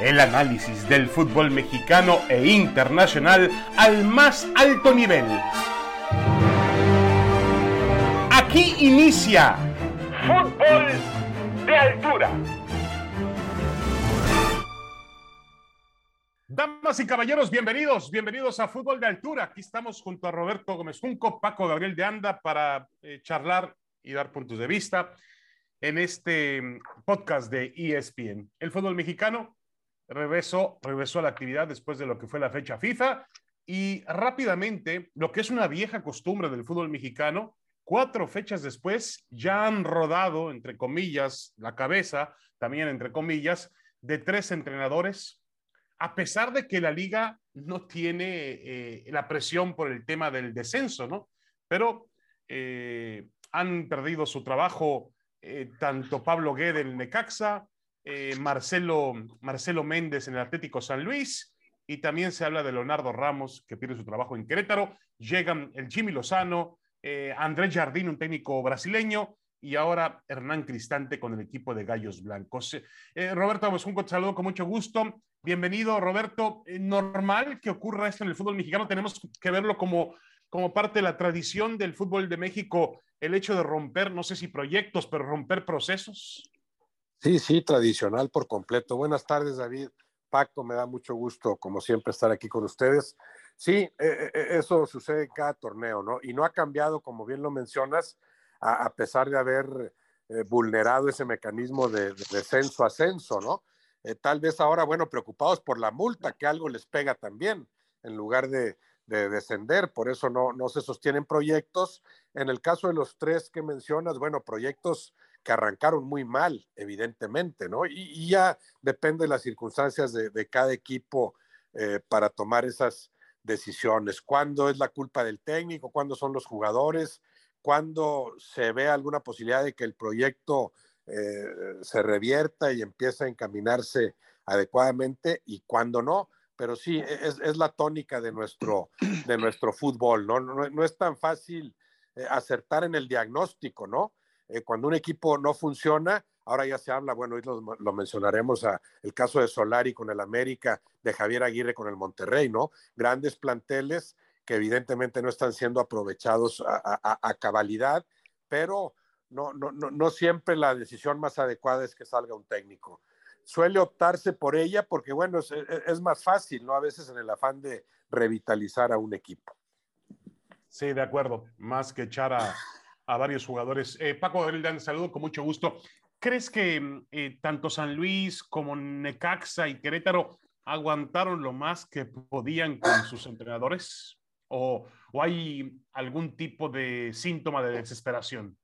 El análisis del fútbol mexicano e internacional al más alto nivel. Aquí inicia Fútbol de Altura. Damas y caballeros, bienvenidos, bienvenidos a Fútbol de Altura. Aquí estamos junto a Roberto Gómez Junco, Paco Gabriel de Anda para eh, charlar y dar puntos de vista en este podcast de ESPN. El fútbol mexicano regresó, regresó a la actividad después de lo que fue la fecha FIFA y rápidamente, lo que es una vieja costumbre del fútbol mexicano, cuatro fechas después ya han rodado, entre comillas, la cabeza, también entre comillas, de tres entrenadores, a pesar de que la liga no tiene eh, la presión por el tema del descenso, ¿no? Pero eh, han perdido su trabajo eh, tanto Pablo Guede en Necaxa, eh, Marcelo, Marcelo Méndez en el Atlético San Luis, y también se habla de Leonardo Ramos, que pierde su trabajo en Querétaro. Llegan el Jimmy Lozano, eh, Andrés Jardín, un técnico brasileño, y ahora Hernán Cristante con el equipo de Gallos Blancos. Eh, Roberto Abosunco, te saludo con mucho gusto. Bienvenido, Roberto. ¿Normal que ocurra esto en el fútbol mexicano? Tenemos que verlo como, como parte de la tradición del fútbol de México, el hecho de romper, no sé si proyectos, pero romper procesos. Sí, sí, tradicional por completo. Buenas tardes, David. Paco, me da mucho gusto, como siempre, estar aquí con ustedes. Sí, eh, eh, eh, eso sucede en cada torneo, ¿no? Y no ha cambiado, como bien lo mencionas, a, pesar de haber vulnerado ese mecanismo de, descenso-ascenso, ¿no? tal vez ahora, bueno, preocupados por la multa, que algo les pega también, en lugar de, de descender, por eso no, no se sostienen proyectos. En el caso de los tres que mencionas, bueno, proyectos que arrancaron muy mal, evidentemente, ¿no? Y, ya depende de las circunstancias de, cada equipo eh, para tomar esas decisiones. ¿Cuándo es la culpa del técnico? ¿Cuándo son los jugadores? ¿Cuándo se ve alguna posibilidad de que el proyecto eh, se revierta y empiece a encaminarse adecuadamente? ¿Y cuándo no? Pero sí, e, es, la tónica de nuestro, de nuestro fútbol, ¿no? No, es tan fácil eh, acertar en el diagnóstico, ¿no? Eh, cuando un equipo no funciona, ahora ya se habla, bueno, hoy lo, mencionaremos, a, el caso de Solari con el América, de Javier Aguirre con el Monterrey, ¿no? Grandes planteles que evidentemente no están siendo aprovechados a, cabalidad, pero no, no, no, siempre la decisión más adecuada es que salga un técnico. Suele optarse por ella porque, bueno, es, es más fácil, ¿no? A veces en el afán de revitalizar a un equipo. Sí, de acuerdo. Más que echar a, a varios jugadores. Eh, Paco Gabriel, saludo con mucho gusto. ¿Crees que eh, tanto San Luis como Necaxa y Querétaro aguantaron lo más que podían con sus entrenadores? ¿O, hay algún tipo de síntoma de desesperación?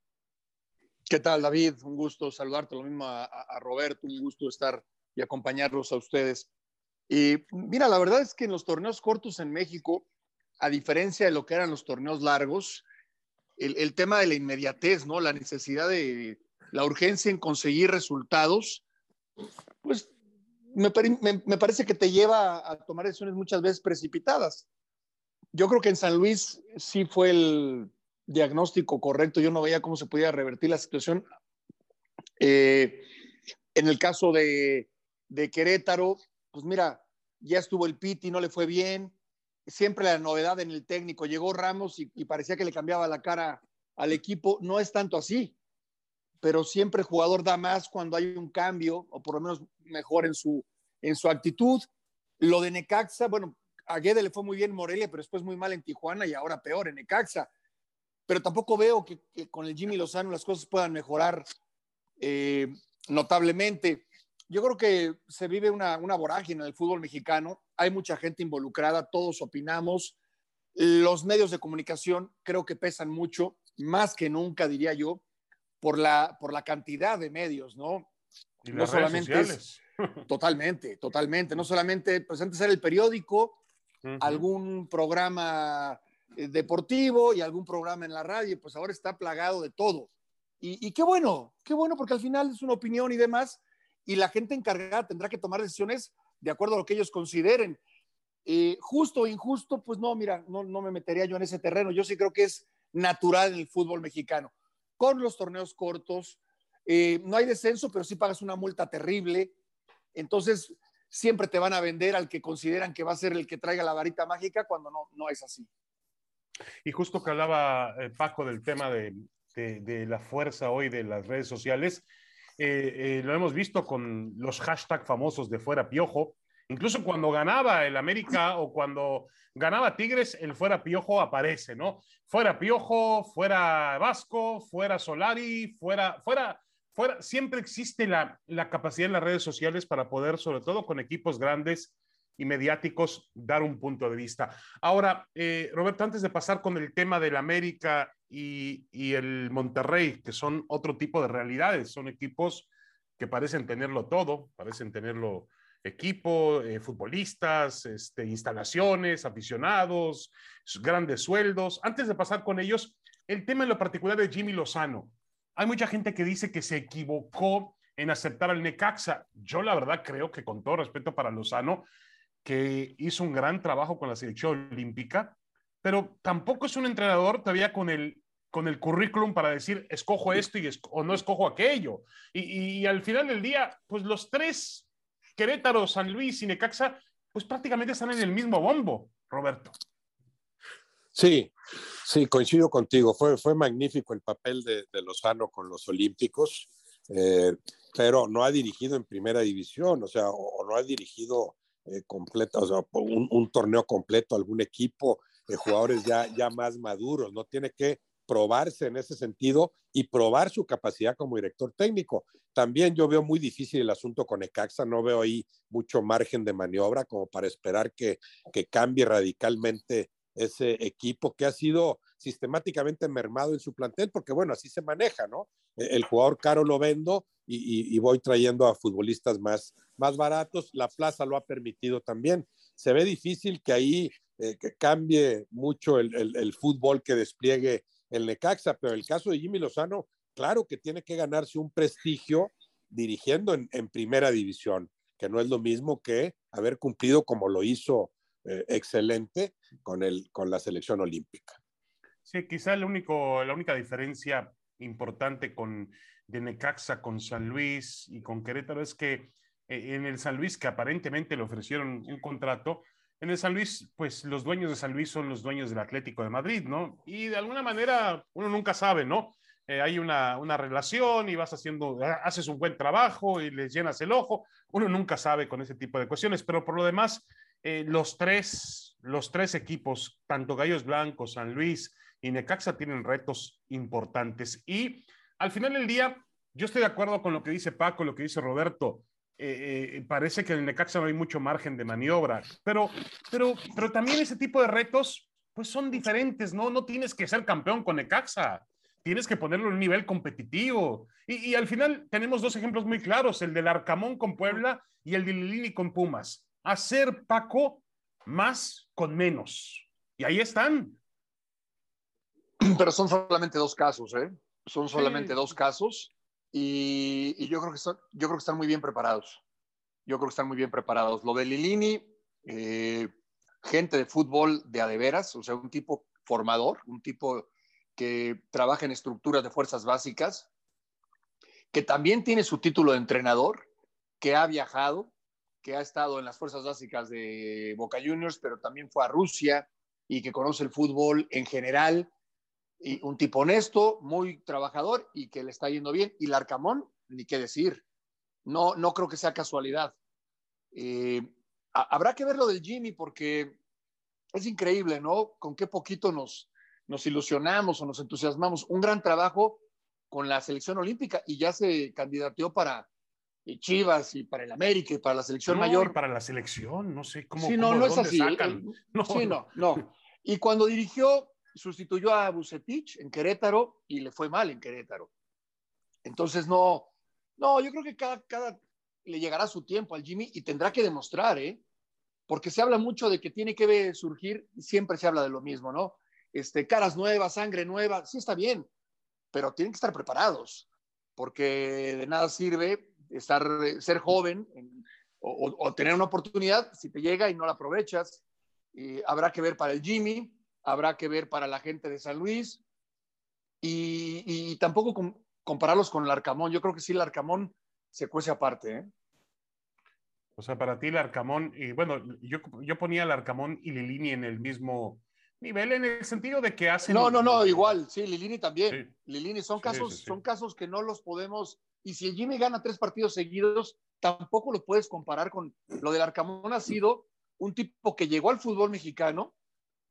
¿Qué tal, David? Un gusto saludarte, lo mismo a, a, Roberto, un gusto estar y acompañarlos a ustedes. Y mira, la verdad es que en los torneos cortos en México, a diferencia de lo que eran los torneos largos, el, tema de la inmediatez, ¿no? La necesidad de la urgencia en conseguir resultados, pues me, parece que te lleva a tomar decisiones muchas veces precipitadas. Yo creo que en San Luis sí fue el diagnóstico correcto. Yo no veía cómo se podía revertir la situación. Eh, en el caso de, de, Querétaro, pues mira, ya estuvo el Piti, no le fue bien siempre la novedad en el técnico. Llegó Ramos y, parecía que le cambiaba la cara al equipo. No es tanto así, pero siempre el jugador da más cuando hay un cambio, o por lo menos mejor en su, en su actitud. Lo de Necaxa, bueno, a Guede le fue muy bien en Morelia, pero después muy mal en Tijuana y ahora peor en Necaxa. Pero tampoco veo que, con el Jimmy Lozano las cosas puedan mejorar eh, notablemente yo creo que se vive una, una vorágine en el fútbol mexicano, hay mucha gente involucrada, todos opinamos, los medios de comunicación creo que pesan mucho, más que nunca, diría yo, por la, por la cantidad de medios, ¿no? no solamente totalmente, totalmente, no solamente, pues antes era el periódico, algún programa eh, deportivo y algún programa en la radio, pues ahora está plagado de todo. Y, y qué bueno, qué bueno, porque al final es una opinión y demás, y la gente encargada tendrá que tomar decisiones de acuerdo a lo que ellos consideren. Eh, justo o injusto, pues no, mira, no, no me metería yo en ese terreno. Yo sí creo que es natural en el fútbol mexicano. Con los torneos cortos, eh, no hay descenso, pero sí pagas una multa terrible. Entonces, siempre te van a vender al que consideran que va a ser el que traiga la varita mágica cuando no, no es así. Y justo que hablaba eh, Paco del tema de, de, la fuerza hoy de las redes sociales, eh, eh, lo hemos visto con los hashtags famosos de fuera piojo, incluso cuando ganaba el América o cuando ganaba Tigres, el fuera piojo aparece, ¿no? Fuera piojo, fuera Vasco, fuera Solari, fuera, fuera, fuera, siempre existe la, la capacidad en las redes sociales para poder, sobre todo con equipos grandes, y mediáticos dar un punto de vista. Ahora, eh, Roberto, antes de pasar con el tema del América y, y, el Monterrey, que son otro tipo de realidades, son equipos que parecen tenerlo todo, parecen tenerlo equipo, eh, futbolistas, este, instalaciones, aficionados, grandes sueldos. Antes de pasar con ellos, el tema en lo particular de Jimmy Lozano. Hay mucha gente que dice que se equivocó en aceptar al Necaxa. Yo la verdad creo que con todo respeto para Lozano, que hizo un gran trabajo con la selección olímpica, pero tampoco es un entrenador todavía con el, con el currículum para decir, escojo esto y o no escojo aquello. Y, al final del día, pues los tres, Querétaro, San Luis y Necaxa, pues prácticamente están en el mismo bombo, Roberto. Sí, sí, coincido contigo. Fue, fue magnífico el papel de, Lozano con los Olímpicos, eh, pero no ha dirigido en primera división, o sea, o no ha dirigido eh, completa, o sea, un, torneo completo, algún equipo de jugadores ya, ya más maduros, no tiene que probarse en ese sentido y probar su capacidad como director técnico. También yo veo muy difícil el asunto con Ecaxa, no veo ahí mucho margen de maniobra como para esperar que, que cambie radicalmente ese equipo que ha sido sistemáticamente mermado en su plantel, porque bueno, así se maneja, ¿no? E, el jugador caro lo vendo y, voy trayendo a futbolistas más, más baratos. La plaza lo ha permitido también. Se ve difícil que ahí eh, que cambie mucho el, el, fútbol que despliegue el Necaxa, pero el caso de Jimmy Lozano, claro que tiene que ganarse un prestigio dirigiendo en, primera división, que no es lo mismo que haber cumplido como lo hizo eh, excelente con, el, con la selección olímpica. Sí, quizá el único, la única diferencia importante con de Necaxa con San Luis y con Querétaro es que eh, en el San Luis, que aparentemente le ofrecieron un contrato, en el San Luis, pues los dueños de San Luis son los dueños del Atlético de Madrid, ¿no? Y de alguna manera uno nunca sabe, ¿no? Eh, hay una, una, relación y vas haciendo, haces un buen trabajo y les llenas el ojo. Uno nunca sabe con ese tipo de cuestiones, pero por lo demás, eh, los, tres, los tres equipos, tanto Gallos Blancos, San Luis y Necaxa, tienen retos importantes. Y al final del día, yo estoy de acuerdo con lo que dice Paco, lo que dice Roberto. Eh, eh, parece que en Necaxa no hay mucho margen de maniobra, pero, pero, pero también ese tipo de retos, pues son diferentes, ¿no? No tienes que ser campeón con Necaxa tienes que ponerlo en un nivel competitivo. Y, y, al final tenemos dos ejemplos muy claros, el del Arcamón con Puebla y el de Lilini con Pumas hacer Paco más con menos. Y ahí están. Pero son solamente dos casos, ¿eh? Son solamente dos casos y, yo, creo que están, muy bien preparados. Yo creo que están muy bien preparados. Lo de Lilini, eh, gente de fútbol de adeveras, o sea, un tipo formador, un tipo que trabaja en estructuras de fuerzas básicas, que también tiene su título de entrenador, que ha viajado, que ha estado en las fuerzas básicas de Boca Juniors, pero también fue a Rusia y que conoce el fútbol en general. Y un tipo honesto, muy trabajador y que le está yendo bien. Y Larcamón, ni qué decir. No, no creo que sea casualidad. Eh, habrá que ver lo del Jimmy porque es increíble, ¿no? Con qué poquito nos, nos ilusionamos o nos entusiasmamos. Un gran trabajo con la selección olímpica y ya se candidateó para, y Chivas y para el América y para la selección mayor. para la selección, no sé cómo. Sí, no, no es así. No, sí, no, no. Y cuando dirigió, sustituyó a Bucetich en Querétaro y le fue mal en Querétaro. Entonces, no, no, yo creo que cada, cada le llegará su tiempo al Jimmy y tendrá que demostrar, ¿eh? Porque se habla mucho de que tiene que surgir, siempre se habla de lo mismo, ¿no? Este, caras nuevas, sangre nueva, sí está bien, pero tienen que estar preparados, porque de nada sirve estar, ser joven o, tener una oportunidad, si te llega y no la aprovechas, habrá que ver para el Jimmy, habrá que ver para la gente de San Luis y, tampoco compararlos con el Arcamón. Yo creo que sí, el Arcamón se cuece aparte. ¿eh? O sea, para ti el Arcamón, y bueno, yo, yo ponía el Arcamón y Lilini en el mismo nivel en el sentido de que hacen... No, no, no, igual, sí, Lilini también. Lilini son casos, son casos que no los podemos, y si el Jimmy gana tres partidos seguidos, tampoco lo puedes comparar con lo del Arcamón ha sido un tipo que llegó al fútbol mexicano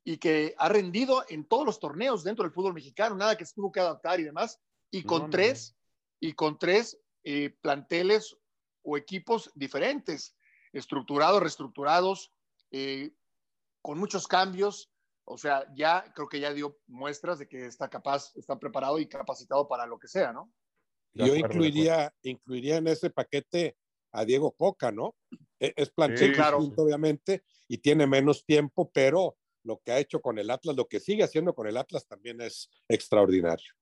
y que ha rendido en todos los torneos dentro del fútbol mexicano, nada que se tuvo que adaptar y demás, y con tres, y con tres eh, planteles o equipos diferentes, estructurados, reestructurados, eh, con muchos cambios. O sea, ya creo que ya dio muestras de que está capaz, está preparado y capacitado para lo que sea, ¿no? Yo incluiría, incluiría en ese paquete a Diego Coca, ¿no? E, es plantel obviamente, y tiene menos tiempo, pero lo que ha hecho con el Atlas, lo que sigue haciendo con el Atlas también es extraordinario.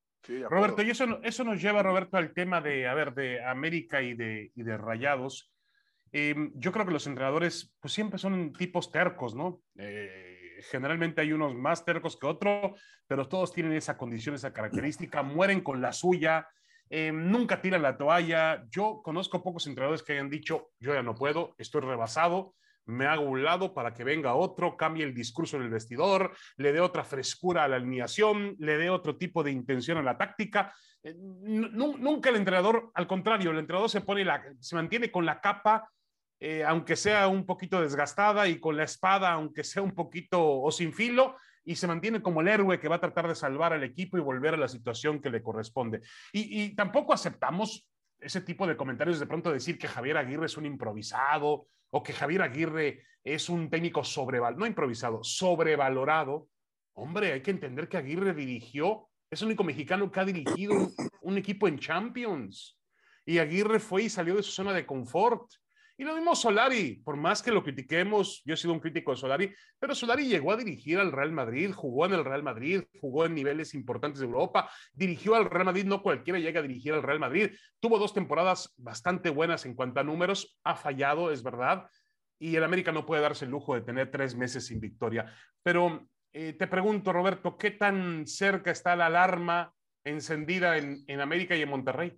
Roberto, y eso, eso nos lleva, Roberto, al tema de, a ver, de América y de, y de Rayados. Em, yo creo que los entrenadores, pues siempre son tipos tercos, ¿no? Eh, generalmente hay unos más tercos que otros, pero todos tienen esa condición, esa característica, mueren con la suya, em, nunca tiran la toalla. Yo conozco pocos entrenadores que hayan dicho, yo ya no puedo, estoy rebasado, me hago un lado para que venga otro, cambie el discurso en el vestidor, le dé otra frescura a la alineación, le dé otro tipo de intención a la táctica. Eh, nunca el entrenador, al contrario, el entrenador se pone la, se mantiene con la capa, eh, aunque sea un poquito desgastada, y con la espada, aunque sea un poquito o sin filo, y se mantiene como el héroe que va a tratar de salvar al equipo y volver a la situación que le corresponde. Y, y tampoco aceptamos ese tipo de comentarios de pronto decir que Javier Aguirre es un improvisado o que Javier Aguirre es un técnico sobrevalorado, no improvisado, sobrevalorado. Hombre, hay que entender que Aguirre dirigió, es el único mexicano que ha dirigido un, equipo en Champions. Y Aguirre fue y salió de su zona de confort. Y lo mismo Solari, por más que lo critiquemos, yo he sido un crítico de Solari, pero Solari llegó a dirigir al Real Madrid, jugó en el Real Madrid, jugó en niveles importantes de Europa, dirigió al Real Madrid, no cualquiera llega a dirigir al Real Madrid, tuvo dos temporadas bastante buenas en cuanto a números, ha fallado, es verdad, y el América no puede darse el lujo de tener tres meses sin victoria. Pero eh, te pregunto, Roberto, ¿qué tan cerca está la alarma encendida en, en América y en Monterrey?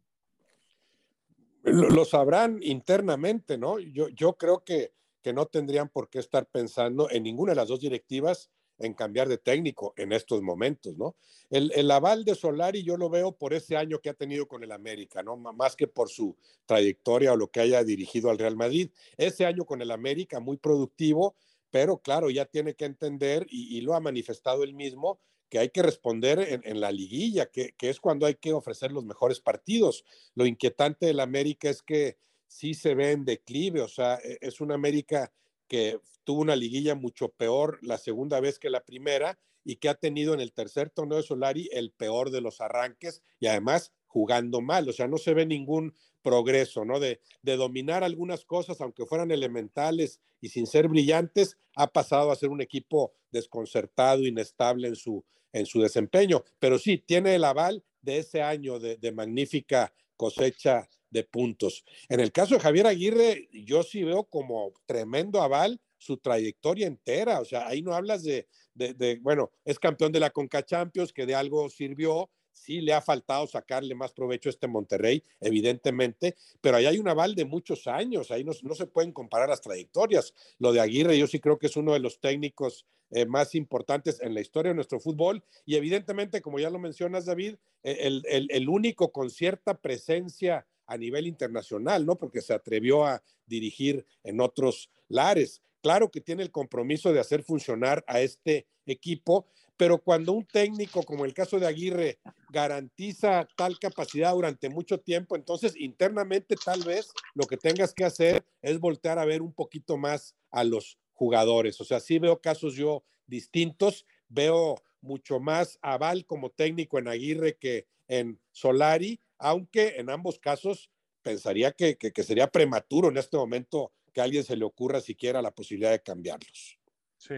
Lo, sabrán internamente, ¿no? Yo, yo creo que, que no tendrían por qué estar pensando en ninguna de las dos directivas en cambiar de técnico en estos momentos, ¿no? El, el, aval de Solari yo lo veo por ese año que ha tenido con el América, ¿no? Más que por su trayectoria o lo que haya dirigido al Real Madrid. Ese año con el América muy productivo, pero claro, ya tiene que entender y, y lo ha manifestado él mismo que hay que responder en, la liguilla, que, es cuando hay que ofrecer los mejores partidos. Lo inquietante del América es que sí se ve en declive, o sea, e, es una América que tuvo una liguilla mucho peor la segunda vez que la primera y que ha tenido en el tercer torneo de Solari el peor de los arranques y además jugando mal, o sea, no se ve ningún progreso, ¿no? De, de, dominar algunas cosas, aunque fueran elementales y sin ser brillantes, ha pasado a ser un equipo desconcertado, inestable en su, en su desempeño, pero sí tiene el aval de ese año de, magnífica cosecha de puntos. En el caso de Javier Aguirre, yo sí veo como tremendo aval su trayectoria entera, o sea, ahí no hablas de, de bueno, es campeón de la Conca Champions, que de algo sirvió, sí le ha faltado sacarle más provecho a este Monterrey, evidentemente, pero ahí hay un aval de muchos años, ahí no, se pueden comparar las trayectorias. Lo de Aguirre yo sí creo que es uno de los técnicos eh, más importantes en la historia de nuestro fútbol y evidentemente, como ya lo mencionas, David, e, el, el único con cierta presencia a nivel internacional, ¿no? Porque se atrevió a dirigir en otros lares. Claro que tiene el compromiso de hacer funcionar a este equipo, pero cuando un técnico, como el caso de Aguirre, garantiza tal capacidad durante mucho tiempo, entonces internamente tal vez lo que tengas que hacer es voltear a ver un poquito más a los jugadores. O sea, sí veo casos yo distintos, veo mucho más aval como técnico en Aguirre que en Solari, aunque en ambos casos pensaría que, sería prematuro en este momento que a alguien se le ocurra siquiera la posibilidad de cambiarlos. Sí,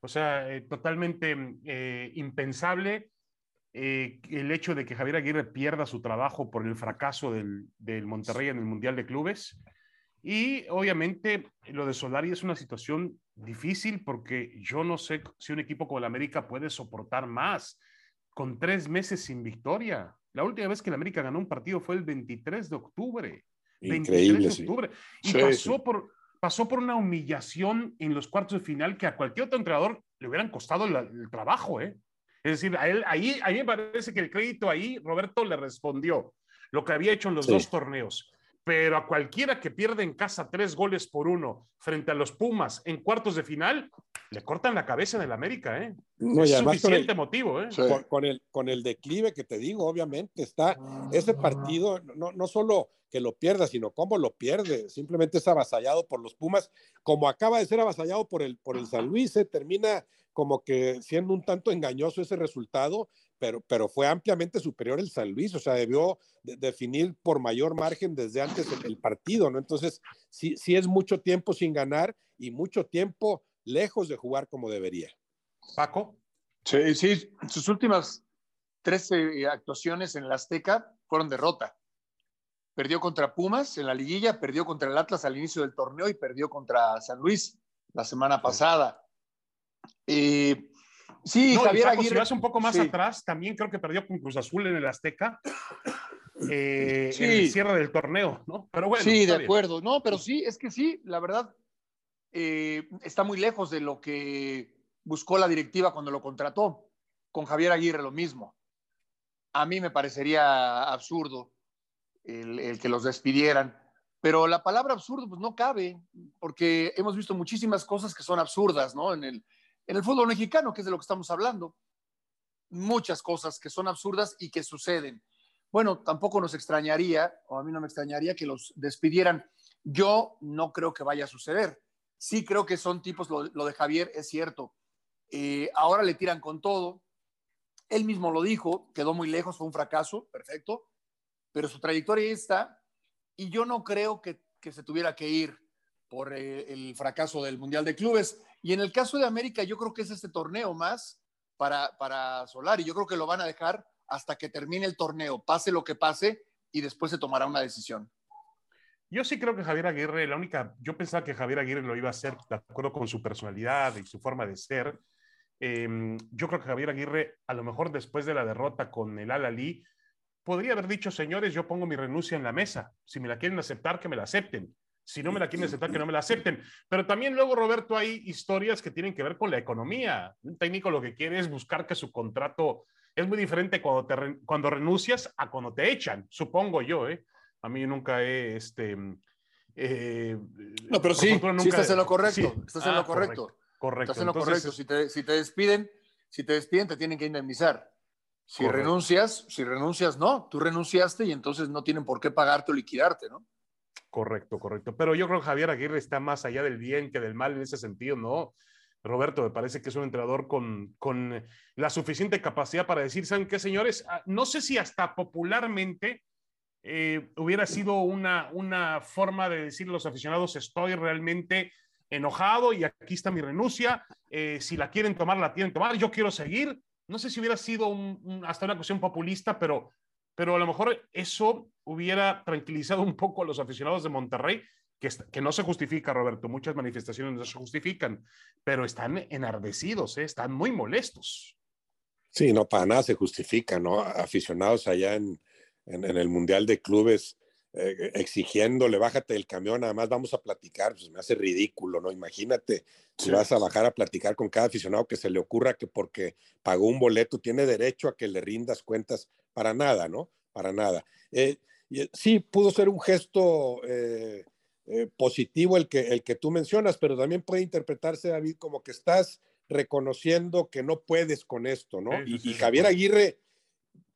o sea, eh, totalmente eh, impensable eh, el hecho de que Javier Aguirre pierda su trabajo por el fracaso del, del, Monterrey en el Mundial de Clubes. Y obviamente lo de Solari es una situación difícil porque yo no sé si un equipo como el América puede soportar más con tres meses sin victoria. La última vez que el América ganó un partido fue el 23 de octubre. Increíble, 23 de octubre. Y pasó por pasó por una humillación en los cuartos de final que a cualquier otro entrenador le hubieran costado el, trabajo, ¿eh? Es decir, a él, ahí, a mí me parece que el crédito ahí, Roberto le respondió lo que había hecho en los dos torneos. Pero a cualquiera que pierde en casa tres goles por uno frente a los Pumas en cuartos de final, le cortan la cabeza en el América, ¿eh? No, es suficiente motivo, ¿eh? Con, el, con el declive que te digo, obviamente, está ese partido, no, no solo que lo pierda, sino cómo lo pierde. Simplemente es avasallado por los Pumas, como acaba de ser avasallado por el, por el San Luis, se termina como que siendo un tanto engañoso ese resultado, pero, pero fue ampliamente superior el San Luis, o sea, debió definir por mayor margen desde antes el, partido, ¿no? Entonces, sí, sí es mucho tiempo sin ganar y mucho tiempo lejos de jugar como debería. Paco. Sí, sí, sus últimas 13 actuaciones en la Azteca fueron derrota. Perdió contra Pumas en la liguilla, perdió contra el Atlas al inicio del torneo y perdió contra San Luis la semana pasada. Eh, sí, Javier Aguirre. Si vas un poco más atrás, también creo que perdió con Cruz Azul en el Azteca. Eh, en el cierre del torneo, ¿no? Pero bueno. Sí, de acuerdo. No, pero sí, es que sí, la verdad, eh, está muy lejos de lo que buscó la directiva cuando lo contrató. Con Javier Aguirre lo mismo. A mí me parecería absurdo el, que los despidieran. Pero la palabra absurdo pues no cabe, porque hemos visto muchísimas cosas que son absurdas, ¿no? En el, en el fútbol mexicano, que es de lo que estamos hablando. Muchas cosas que son absurdas y que suceden. Bueno, tampoco nos extrañaría, o a mí no me extrañaría que los despidieran. Yo no creo que vaya a suceder. Sí creo que son tipos, lo, de Javier es cierto. Eh, ahora le tiran con todo. Él mismo lo dijo, quedó muy lejos, fue un fracaso, perfecto pero su trayectoria está y yo no creo que, se tuviera que ir por eh, el fracaso del Mundial de Clubes. Y en el caso de América, yo creo que es este torneo más para, para Solari. Yo creo que lo van a dejar hasta que termine el torneo, pase lo que pase, y después se tomará una decisión. Yo sí creo que Javier Aguirre, la única, yo pensaba que Javier Aguirre lo iba a hacer de acuerdo con su personalidad y su forma de ser. Em, yo creo que Javier Aguirre, a lo mejor después de la derrota con el Al-Ali, podría haber dicho, señores, yo pongo mi renuncia en la mesa. Si me la quieren aceptar, que me la acepten. Si no me la quieren aceptar, que no me la acepten. Pero también luego, Roberto, hay historias que tienen que ver con la economía. Un técnico lo que quiere es buscar que su contrato es muy diferente cuando, te, cuando renuncias a cuando te echan, supongo yo. ¿eh? A mí nunca he... Este, eh, no, pero sí, sí, estás en lo correcto. Estás en lo ah, correcto. Correcto. Estás en lo correcto. Si te, si te despiden, si te despiden, te tienen que indemnizar. Si renuncias, si renuncias, no, tú renunciaste y entonces no tienen por qué pagarte o liquidarte, ¿no? Correcto, correcto. Pero yo creo que Javier Aguirre está más allá del bien que del mal en ese sentido, ¿no? Roberto, me parece que es un entrenador con, con la suficiente capacidad para decir, ¿saben qué, señores? Ah, no sé si hasta popularmente eh, hubiera sido una, una forma de decir a los aficionados, estoy realmente enojado y aquí está mi renuncia, eh, si la quieren tomar, la tienen que tomar, yo quiero seguir, no sé si hubiera sido hasta una cuestión populista, pero, pero a lo mejor eso hubiera tranquilizado un poco a los aficionados de Monterrey, que, que no se justifica, Roberto, muchas manifestaciones no se justifican, pero están enardecidos, ¿eh? están muy molestos. Sí, no, para nada se justifica, ¿no? Aficionados allá en, en el Mundial de Clubes eh, exigiéndole, bájate del camión, además vamos a platicar, pues me hace ridículo, ¿no? Imagínate si vas a bajar a platicar con cada aficionado que se le ocurra que porque pagó un boleto tiene derecho a que le rindas cuentas, para nada, ¿no? Para nada. Eh, eh, sí, pudo ser un gesto positivo el que, el que tú mencionas, pero también puede interpretarse, David, como que estás reconociendo que no puedes con esto, ¿no? y, y Javier Aguirre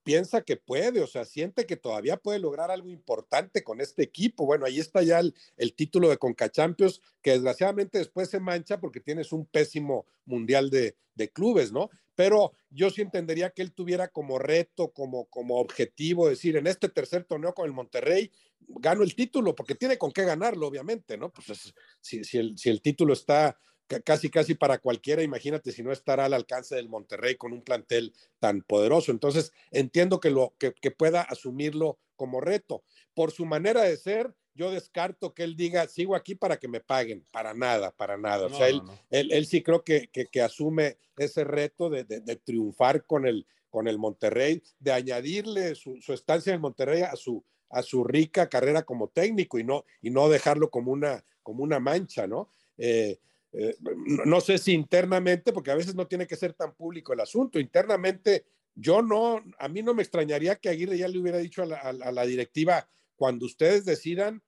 piensa que puede, o sea, siente que todavía puede lograr algo importante con este equipo. Bueno, ahí está ya el, título de Conca Champions, que desgraciadamente después se mancha porque tienes un pésimo mundial de, clubes, ¿no? Pero yo sí entendería que él tuviera como reto, como, como objetivo, decir, en este tercer torneo con el Monterrey, gano el título, porque tiene con qué ganarlo, obviamente, ¿no? Pues si, el, si el título está casi, casi para cualquiera, imagínate si no estará al alcance del Monterrey con un plantel tan poderoso. Entonces, entiendo que, lo, que, pueda asumirlo como reto. Por su manera de ser, yo descarto que él diga, sigo aquí para que me paguen, para nada, para nada. o sea, él, él, sí creo que, que, asume ese reto de, de, triunfar con el, con el Monterrey, de añadirle su, su, estancia en Monterrey a su, a su rica carrera como técnico y no, y no dejarlo como una, como una mancha, ¿no? Eh, eh, no sé si internamente, porque a veces no tiene que ser tan público el asunto, internamente yo no, a mí no me extrañaría que Aguirre ya le hubiera dicho a la, directiva, cuando ustedes decidan,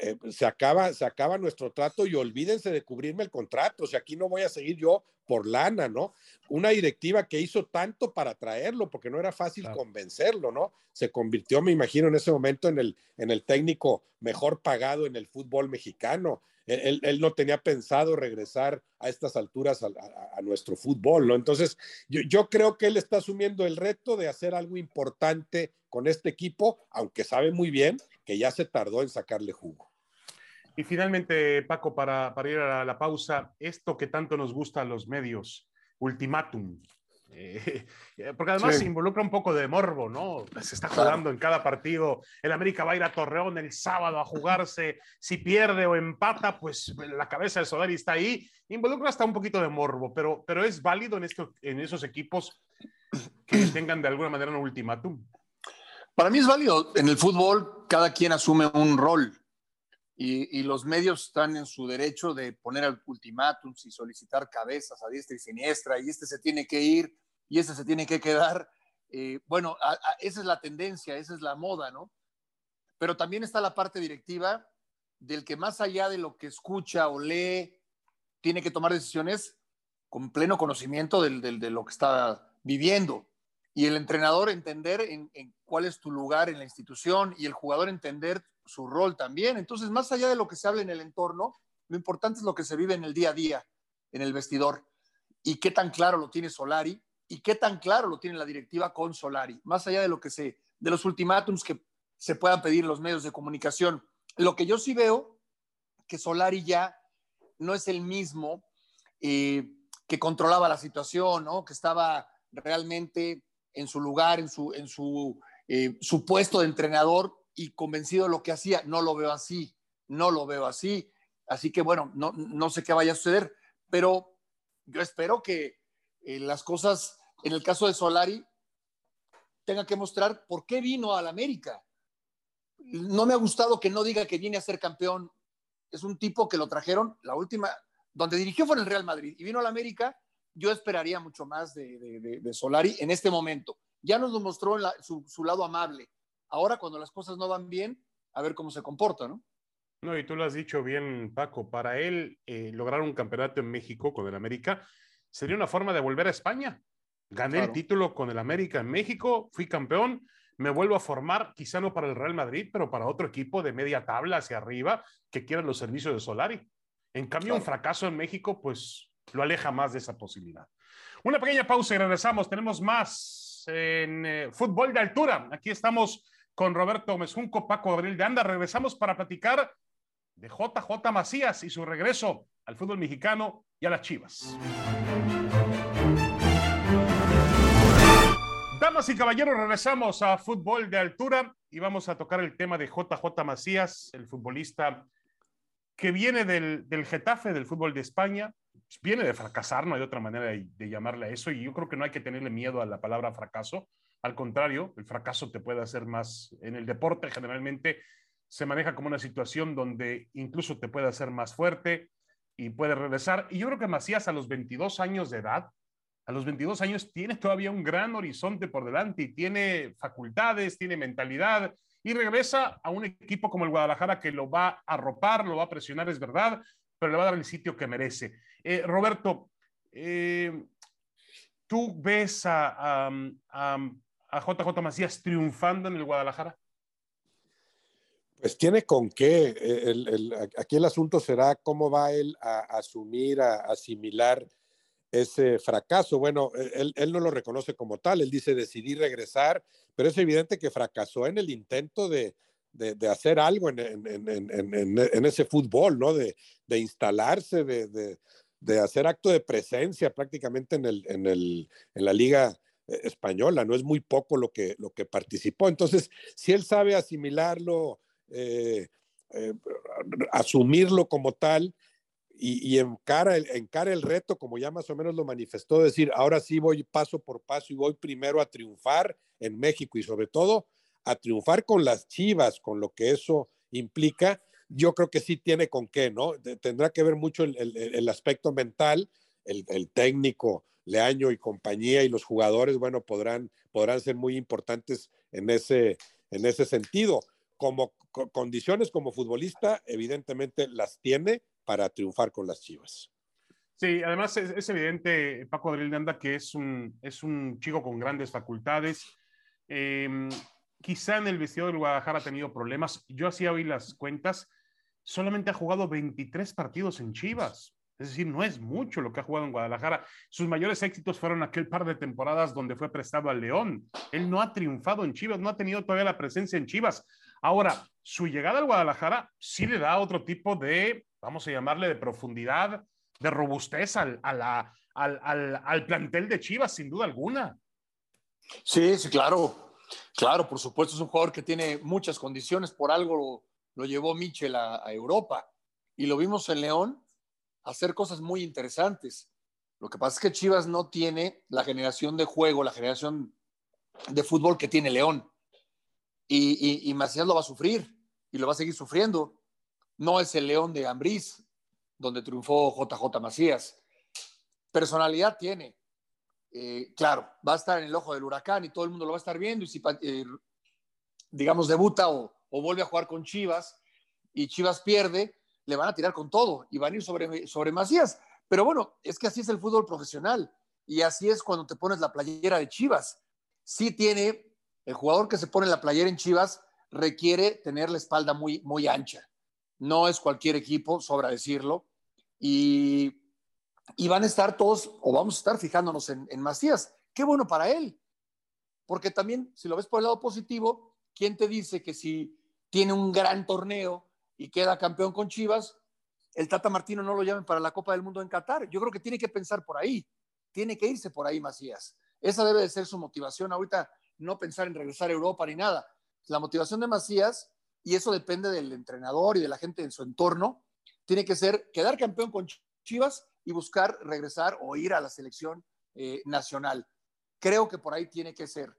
eh, se, acaba, se acaba nuestro trato y olvídense de cubrirme el contrato, o sea, aquí no voy a seguir yo por lana, ¿no? Una directiva que hizo tanto para traerlo, porque no era fácil convencerlo, ¿no? Se convirtió, me imagino, en ese momento en el, en el técnico mejor pagado en el fútbol mexicano. Él, él, no tenía pensado regresar a estas alturas a, nuestro fútbol, ¿no? Entonces, yo, yo, creo que él está asumiendo el reto de hacer algo importante con este equipo, aunque sabe muy bien que ya se tardó en sacarle jugo. Y finalmente, Paco, para, para ir a la pausa, esto que tanto nos gusta a los medios, ultimátum. Eh, porque además se involucra un poco de morbo, ¿no? Se está jugando en cada partido. El América va a ir a Torreón el sábado a jugarse. Si pierde o empata, pues la cabeza de Solari está ahí. Involucra hasta un poquito de morbo, pero, pero es válido en, esto, en esos equipos que tengan de alguna manera un ultimátum. Para mí es válido. En el fútbol, cada quien asume un rol y, los medios están en su derecho de poner ultimátums y solicitar cabezas a diestra y siniestra, y este se tiene que ir y este se tiene que quedar. Eh, bueno, esa es la tendencia, esa es la moda, ¿no? Pero también está la parte directiva del que más allá de lo que escucha o lee, tiene que tomar decisiones con pleno conocimiento de lo que está viviendo. Y el entrenador entender en cuál es tu lugar en la institución y el jugador entender su rol también. Entonces, más allá de lo que se habla en el entorno, lo importante es lo que se vive en el día a día, en el vestidor, y qué tan claro lo tiene Solari y qué tan claro lo tiene la directiva con Solari, más allá de lo que se, de los ultimátums que se puedan pedir los medios de comunicación. Lo que yo sí veo, que Solari ya no es el mismo eh, que controlaba la situación, ¿no? que estaba realmente en su lugar, en su, en su, eh, su puesto de entrenador y convencido de lo que hacía. No lo veo así, no lo veo así. Así que bueno, no, no sé qué vaya a suceder, pero yo espero que eh, las cosas, en el caso de Solari, tenga que mostrar por qué vino al América. No me ha gustado que no diga que viene a ser campeón. Es un tipo que lo trajeron, la última, donde dirigió fue en el Real Madrid y vino al América. Yo esperaría mucho más de, Solari en este momento. Ya nos lo mostró su lado amable, Ahora, cuando las cosas no van bien, a ver cómo se comporta, ¿no? No, y tú lo has dicho bien, Paco. Para él, eh, lograr un campeonato en México con el América sería una forma de volver a España. Gané el título con el América en México, fui campeón, me vuelvo a formar, quizá no para el Real Madrid, pero para otro equipo de media tabla hacia arriba que quiera los servicios de Solari. En cambio, un fracaso en México, pues lo aleja más de esa posibilidad. Una pequeña pausa y regresamos. Tenemos más en eh, fútbol de altura. Aquí estamos con Roberto Mezunco, Paco Gabriel de Anda. Regresamos para platicar de JJ Macías y su regreso al fútbol mexicano y a las Chivas. Damas y caballeros, regresamos a fútbol de altura y vamos a tocar el tema de JJ Macías, el futbolista que viene del, del Getafe, del fútbol de España, viene de fracasar, no hay otra manera de, llamarle a eso, y yo creo que no hay que tenerle miedo a la palabra fracaso. Al contrario, el fracaso te puede hacer más. En el deporte generalmente se maneja como una situación donde incluso te puede hacer más fuerte y puede regresar. Y yo creo que Macías a los 22 años de edad, a los 22 años tiene todavía un gran horizonte por delante y tiene facultades, tiene mentalidad y regresa a un equipo como el Guadalajara que lo va a arropar, lo va a presionar, es verdad, pero le va a dar el sitio que merece. Eh, Roberto, eh, tú ves a, JJ Macías triunfando en el Guadalajara? Pues tiene con qué. Aquí el asunto será cómo va él a, asumir, a, asimilar ese fracaso. Bueno, él, no lo reconoce como tal, él dice decidir regresar, pero es evidente que fracasó en el intento de, hacer algo en, ese fútbol, ¿no? De, instalarse, de, hacer acto de presencia prácticamente en, el, en la liga eh, española, no es muy poco lo que, lo que participó. Entonces, si él sabe asimilarlo, eh, eh, asumirlo como tal y, encara, el, encara el reto, como ya más o menos lo manifestó, decir, ahora sí voy paso por paso y voy primero a triunfar en México y sobre todo a triunfar con las Chivas, con lo que eso implica, yo creo que sí tiene con qué, ¿no? Tendrá que ver mucho el, aspecto mental, el, técnico, Leaño y compañía y los jugadores, bueno, podrán, podrán ser muy importantes en ese, en ese sentido. Como condiciones como futbolista, evidentemente las tiene para triunfar con las Chivas. Sí, además es, evidente, Paco Adriel de Anda, que es un, es un chico con grandes facultades. Em, quizá en el vestidor del Guadalajara ha tenido problemas. Yo hacía hoy las cuentas. Solamente ha jugado 23 partidos en Chivas. Es decir, no es mucho lo que ha jugado en Guadalajara. Sus mayores éxitos fueron aquel par de temporadas donde fue prestado al León. Él no ha triunfado en Chivas, no ha tenido todavía la presencia en Chivas. Ahora, su llegada al Guadalajara sí le da otro tipo de, vamos a llamarle, de profundidad, de robustez al, al, plantel de Chivas, sin duda alguna. Sí, sí, claro. Claro, por supuesto, es un jugador que tiene muchas condiciones, por algo lo, llevó Michel a, Europa y lo vimos en León hacer cosas muy interesantes. Lo que pasa es que Chivas no tiene la generación de juego, la generación de fútbol que tiene León. Y, y, Macías lo va a sufrir y lo va a seguir sufriendo. No es el León de Ambriz, donde triunfó JJ Macías. Personalidad tiene. Eh, claro, va a estar en el ojo del huracán y todo el mundo lo va a estar viendo. Y si, eh, digamos, debuta o, vuelve a jugar con Chivas y Chivas pierde, le van a tirar con todo y van a ir sobre, sobre Macías. Pero bueno, es que así es el fútbol profesional y así es cuando te pones la playera de Chivas. Sí tiene, el jugador que se pone la playera en Chivas requiere tener la espalda muy, muy ancha. No es cualquier equipo, sobra decirlo. Y, van a estar todos, o vamos a estar fijándonos en, en Macías. Qué bueno para él. Porque también, si lo ves por el lado positivo, ¿quién te dice que si tiene un gran torneo y queda campeón con Chivas, el Tata Martino no lo llamen para la Copa del Mundo en Qatar? Yo creo que tiene que pensar por ahí. Tiene que irse por ahí Macías. Esa debe de ser su motivación. Ahorita no pensar en regresar a Europa ni nada. La motivación de Macías y eso depende del entrenador y de la gente en su entorno, tiene que ser quedar campeón con Chivas y buscar regresar o ir a la selección eh, nacional. Creo que por ahí tiene que ser.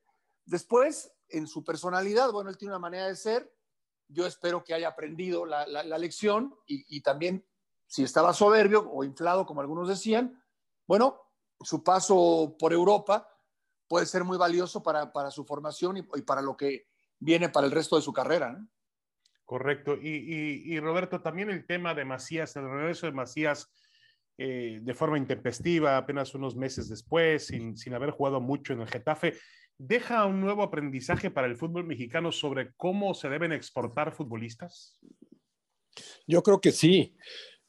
Después, en su personalidad, bueno, él tiene una manera de ser. Yo espero que haya aprendido la, lección y, también, si estaba soberbio o inflado, como algunos decían, bueno, su paso por Europa puede ser muy valioso para, su formación y, y, para lo que viene para el resto de su carrera. Correcto. Y, Roberto, también el tema de Macías, el regreso de Macías eh, de forma intempestiva, apenas unos meses después, sin, sin haber jugado mucho en el Getafe, deja un nuevo aprendizaje para el fútbol mexicano sobre cómo se deben exportar futbolistas? Yo creo que sí.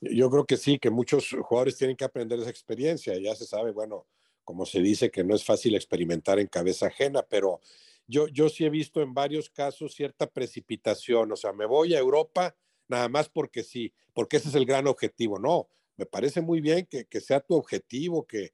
Yo creo que sí, que muchos jugadores tienen que aprender esa experiencia. Ya se sabe, bueno, como se dice, que no es fácil experimentar en cabeza ajena, pero yo, yo sí he visto en varios casos cierta precipitación, o sea, me voy a Europa nada más porque sí, porque ese es el gran objetivo. No, me parece muy bien que, sea tu objetivo, que,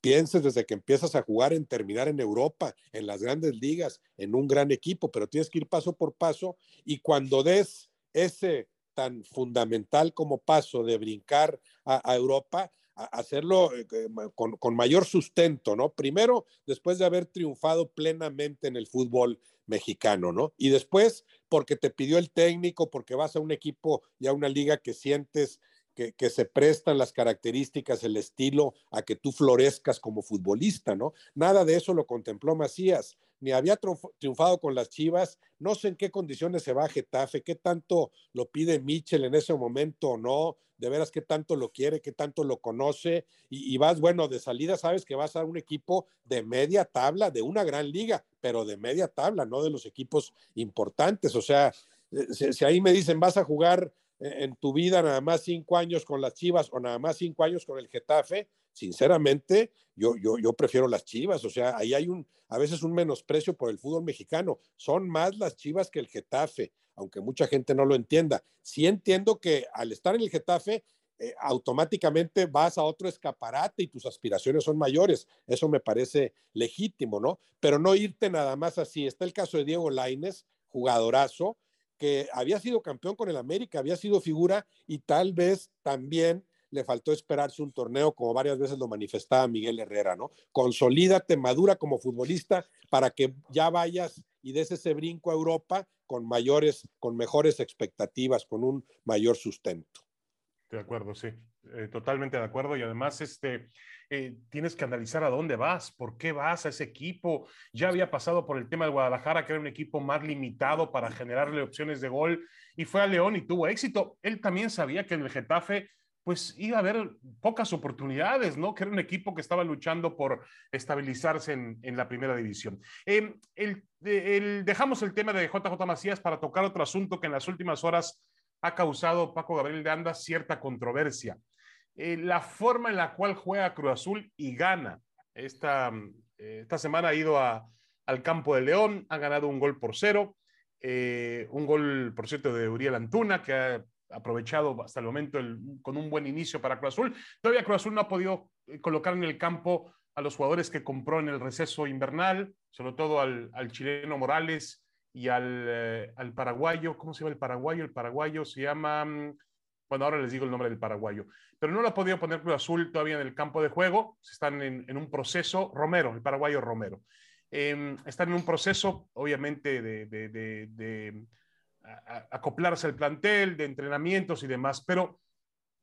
pienses desde que empiezas a jugar en terminar en Europa, en las grandes ligas, en un gran equipo, pero tienes que ir paso por paso y cuando des ese tan fundamental como paso de brincar a Europa, hacerlo eh, con, mayor sustento, ¿no? Primero, después de haber triunfado plenamente en el fútbol mexicano, ¿no? Y después, porque te pidió el técnico, porque vas a un equipo y a una liga que sientes que, se prestan las características, el estilo a que tú florezcas como futbolista, ¿no? Nada de eso lo contempló Macías ni había triunfado con las Chivas, no sé en qué condiciones se va a Getafe, qué tanto lo pide Michel en ese momento o no, de veras qué tanto lo quiere, qué tanto lo conoce, y, vas, bueno, de salida sabes que vas a un equipo de media tabla, de una gran liga, pero de media tabla, no de los equipos importantes, o sea, eh, si ahí me dicen vas a jugar en tu vida nada más cinco años con las Chivas o nada más cinco años con el Getafe, sinceramente, yo, yo, yo prefiero las Chivas, o sea, ahí hay un, a veces un menosprecio por el fútbol mexicano, son más las Chivas que el Getafe, aunque mucha gente no lo entienda. Sí entiendo que al estar en el Getafe, eh, automáticamente vas a otro escaparate y tus aspiraciones son mayores. Eso me parece legítimo, ¿no? Pero no irte nada más así. Está el caso de Diego Laines, jugadorazo, que había sido campeón con el América, había sido figura y tal vez también le faltó esperarse un torneo, como varias veces lo manifestaba Miguel Herrera, ¿no? Consolídate, madura como futbolista para que ya vayas y des ese brinco a Europa con mayores, con mejores expectativas, con un mayor sustento. De acuerdo, sí, eh, totalmente de acuerdo. Y además, este, eh, tienes que analizar a dónde vas, por qué vas a ese equipo. Ya había pasado por el tema de Guadalajara, que era un equipo más limitado para generarle opciones de gol, y fue a León y tuvo éxito. Él también sabía que en el Getafe pues iba a haber pocas oportunidades, ¿no? Que era un equipo que estaba luchando por estabilizarse en, la primera división. Em, dejamos el tema de JJ Macías para tocar otro asunto que en las últimas horas ha causado Paco Gabriel de Anda cierta controversia. Eh, la forma en la cual juega Cruz Azul y gana. Esta, eh, esta semana ha ido al campo de León, ha ganado un gol por cero, eh, un gol, por cierto, de Uriel Antuna, que ha aprovechado hasta el momento con un buen inicio para Cruz Azul. Todavía Cruz Azul no ha podido colocar en el campo a los jugadores que compró en el receso invernal, sobre todo al, chileno Morales y al, al, paraguayo. ¿Cómo se llama el paraguayo? El paraguayo se llama mm, bueno, ahora les digo el nombre del paraguayo, pero no lo ha podido poner Cruz Azul todavía en el campo de juego, están en, un proceso, Romero, el paraguayo Romero, em, están en un proceso, obviamente, de, acoplarse al plantel, de entrenamientos y demás, pero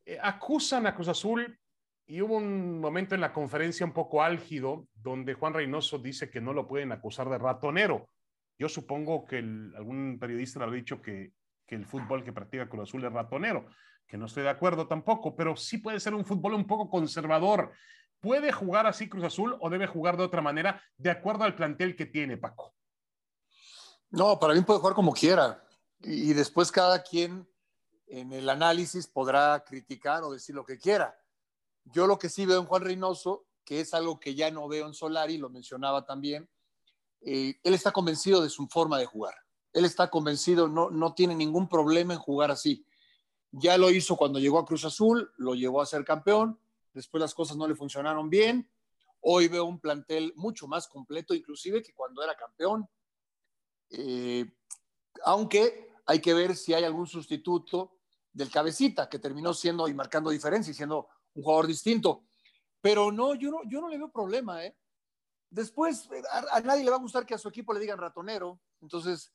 eh, acusan a Cruz Azul y hubo un momento en la conferencia un poco álgido donde Juan Reynoso dice que no lo pueden acusar de ratonero. Yo supongo que algún periodista le ha dicho que, que el fútbol que practica Cruz Azul es ratonero que no estoy de acuerdo tampoco, pero sí puede ser un fútbol un poco conservador. ¿Puede jugar así Cruz Azul o debe jugar de otra manera de acuerdo al plantel que tiene, Paco? No, para mí puede jugar como quiera. Y después cada quien en el análisis podrá criticar o decir lo que quiera. Yo lo que sí veo en Juan Reynoso, que es algo que ya no veo en Solari, lo mencionaba también, eh, él está convencido de su forma de jugar. Él está convencido, no, no tiene ningún problema en jugar así. Ya lo hizo cuando llegó a Cruz Azul, lo llevó a ser campeón, después las cosas no le funcionaron bien. Hoy veo un plantel mucho más completo, inclusive que cuando era campeón. Eh, aunque hay que ver si hay algún sustituto del cabecita que terminó siendo y marcando diferencia y siendo un jugador distinto. Pero no, yo no, le veo problema. ¿eh? Después, a, a, nadie le va a gustar que a su equipo le digan ratonero. Entonces,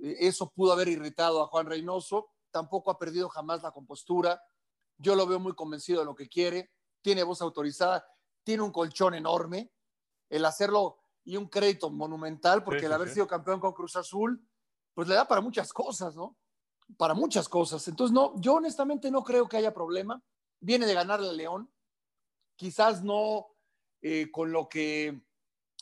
eh, eso pudo haber irritado a Juan Reynoso tampoco ha perdido jamás la compostura. Yo lo veo muy convencido de lo que quiere, tiene voz autorizada, tiene un colchón enorme. El hacerlo y un crédito monumental, porque el haber sido campeón con Cruz Azul, pues le da para muchas cosas, ¿no? Para muchas cosas. Entonces, no, yo honestamente no creo que haya problema. Viene de ganarle al León, quizás no eh, con lo que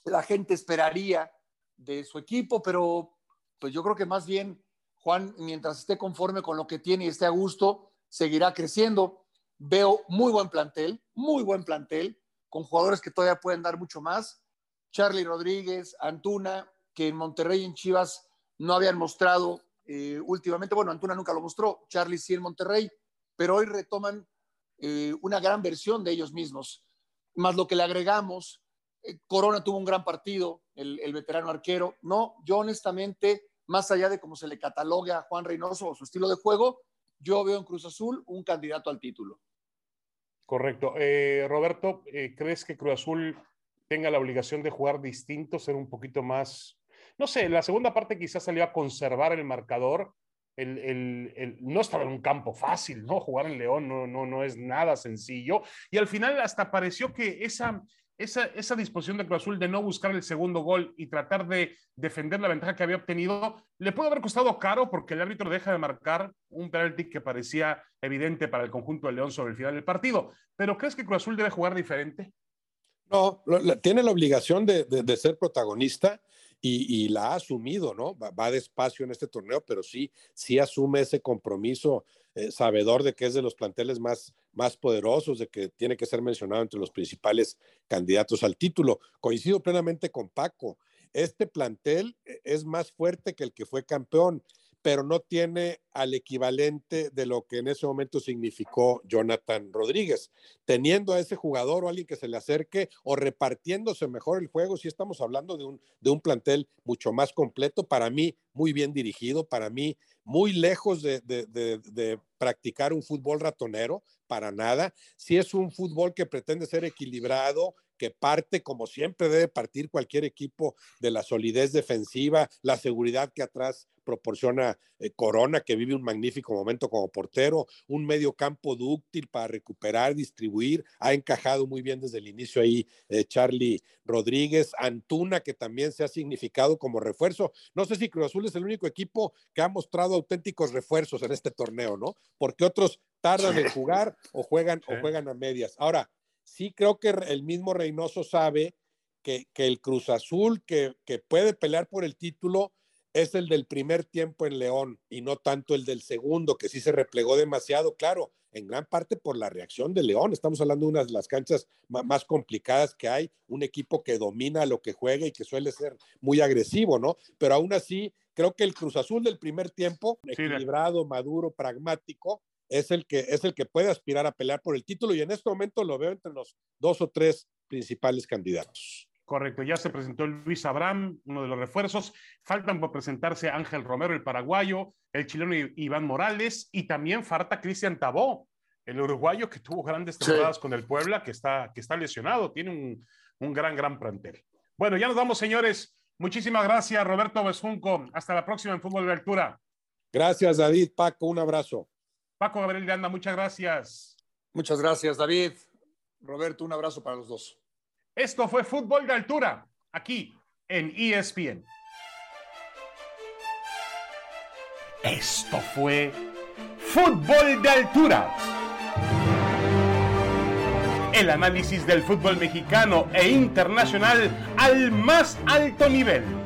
la gente esperaría de su equipo, pero pues yo creo que más bien Juan, mientras esté conforme con lo que tiene y esté a gusto, seguirá creciendo. Veo muy buen plantel, muy buen plantel, con jugadores que todavía pueden dar mucho más. Charlie Rodríguez, Antuna, que en Monterrey y en Chivas no habían mostrado eh, últimamente. Bueno, Antuna nunca lo mostró, Charlie sí en Monterrey, pero hoy retoman eh, una gran versión de ellos mismos. Más lo que le agregamos, eh, Corona tuvo un gran partido, el, el veterano arquero. No, yo honestamente más allá de cómo se le catalogue a Juan Reynoso o su estilo de juego, yo veo en Cruz Azul un candidato al título. Correcto. Eh, Roberto, eh, ¿crees que Cruz Azul tenga la obligación de jugar distinto, ser un poquito más, no sé, la segunda parte quizás salió a conservar el marcador, no estaba en un campo fácil, ¿no? Jugar en León no, no, no es nada sencillo. Y al final hasta pareció que esa, esa, disposición de Cruz Azul de no buscar el segundo gol y tratar de defender la ventaja que había obtenido, le puede haber costado caro porque el árbitro deja de marcar un penalti que parecía evidente para el conjunto de León sobre el final del partido. ¿Pero crees que Cruz Azul debe jugar diferente? No, tiene la obligación de, ser protagonista y, la ha asumido, ¿no? Va, despacio en este torneo, pero sí, sí asume ese compromiso eh, sabedor de que es de los planteles más, más poderosos, de que tiene que ser mencionado entre los principales candidatos al título. Coincido plenamente con Paco. Este plantel eh, es más fuerte que el que fue campeón, pero no tiene al equivalente de lo que en ese momento significó Jonathan Rodríguez. Teniendo a ese jugador o alguien que se le acerque o repartiéndose mejor el juego, si estamos hablando de un, de un plantel mucho más completo, para mí muy bien dirigido, para mí muy lejos de, de, de practicar un fútbol ratonero, para nada. Si es un fútbol que pretende ser equilibrado, que parte, como siempre debe partir cualquier equipo, de la solidez defensiva, la seguridad que atrás proporciona eh, Corona, que vive un magnífico momento como portero, un medio campo dúctil para recuperar, distribuir, ha encajado muy bien desde el inicio ahí eh, Charlie Rodríguez, Antuna, que también se ha significado como refuerzo. No sé si Cruz Azul es el único equipo que ha mostrado auténticos refuerzos en este torneo, ¿no? Porque otros tardan en jugar o juegan, o juegan a medias. Ahora, sí creo que el mismo Reynoso sabe que, el Cruz Azul que, puede pelear por el título es el del primer tiempo en León y no tanto el del segundo, que sí se replegó demasiado, claro, en gran parte por la reacción de León. Estamos hablando de una de las canchas más complicadas que hay, un equipo que domina lo que juega y que suele ser muy agresivo, ¿no? Pero aún así, creo que el Cruz Azul del primer tiempo, equilibrado, maduro, pragmático, es el, que, es el que puede aspirar a pelear por el título y en este momento lo veo entre los dos o tres principales candidatos. Correcto, ya se presentó Luis Abraham, uno de los refuerzos. Faltan por presentarse Ángel Romero, el paraguayo, el chileno Iván Morales y también falta Cristian Tabó, el uruguayo que tuvo grandes temporadas con el Puebla, que está, que está lesionado, tiene un, un gran, gran plantel. Bueno, ya nos vamos, señores. Muchísimas gracias, Roberto Besunco. Hasta la próxima en Fútbol de Altura. Gracias, David. Paco, un abrazo. Paco Gabriel de Anda, muchas gracias. Muchas gracias, David. Roberto, un abrazo para los dos. Esto fue Fútbol de Altura, aquí en ESPN. Esto fue Fútbol de Altura. El análisis del fútbol mexicano e internacional al más alto nivel